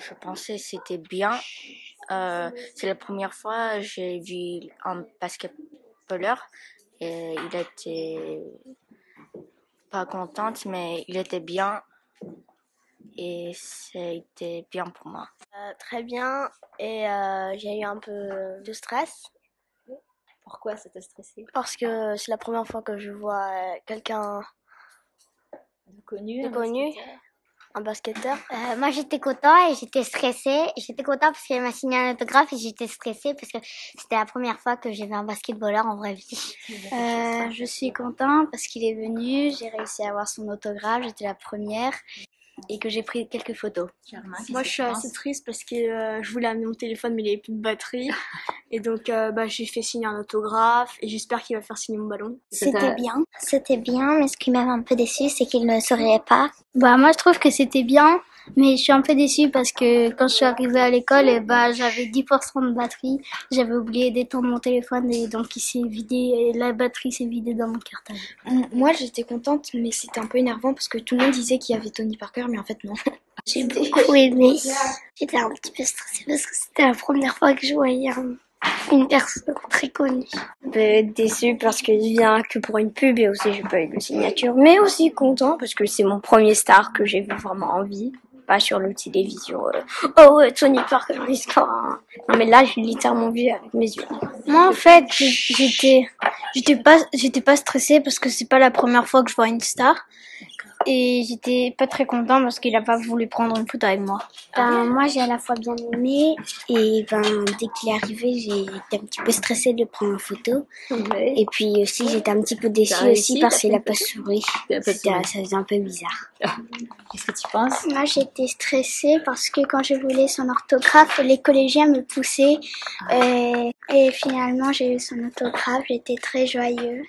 je pensais que c'était bien. Euh, c'est la première fois que j'ai vu un basketballeur et il était pas contente, mais il était bien et c'était bien pour moi. Euh, très bien et euh, j'ai eu un peu de stress Pourquoi ça t'a stressé? Parce que c'est la première fois que je vois quelqu'un, De connu De un connu. Un basketteur. Euh, moi j'étais content et j'étais stressée. J'étais content parce qu'elle m'a signé un autographe et j'étais stressée parce que c'était la première fois que j'ai vu un basketballeur en vraie vie. Euh, je suis content parce qu'il est venu, j'ai réussi à avoir son autographe, j'étais la première et que j'ai pris quelques photos. Moi, je suis assez triste parce que euh, je voulais amener mon téléphone, mais il avait plus de batterie. Et donc, euh, bah, j'ai fait signer un autographe et j'espère qu'il va faire signer mon ballon. C'était bien. C'était bien, mais ce qui m'avait un peu déçu, c'est qu'il ne souriait pas. Bah moi je trouve que c'était bien, mais je suis un peu déçue parce que quand je suis arrivée à l'école, eh bah, j'avais 10% de batterie. J'avais oublié d'éteindre mon téléphone et donc il s'est vidé et la batterie s'est vidée dans mon cartable. M- Moi, j'étais contente, mais c'était un peu énervant parce que tout le monde disait qu'il y avait Tony Parker, mais en fait, non. J'ai beaucoup aimé. J'étais un petit peu stressée parce que c'était la première fois que je voyais un- une personne très connue. Un peu déçu parce que je viens que pour une pub et aussi j'ai pas eu de signature, mais aussi content parce que c'est mon premier star que j'ai vraiment en vie. Pas sur le télévision. euh, oh ouais, Tony Parker, il score un- Non mais là, j'ai littéralement vu avec mes yeux. Moi en fait j'étais j'étais pas j'étais pas stressée parce que c'est pas la première fois que je vois une star et j'étais pas très content parce qu'il a pas voulu prendre une photo avec moi. Ben, moi, j'ai à la fois bien aimé et ben, dès qu'il est arrivé, j'ai été un petit peu stressée de prendre en photo. Et puis aussi, j'étais un petit peu déçue réussi, aussi parce qu'il a une pas souri. Ça faisait un peu bizarre. Qu'est-ce que tu penses? Moi, j'étais stressée parce que quand je voulais son orthographe, les collégiens me poussaient. Et, et finalement, j'ai eu son autographe. J'étais très joyeuse.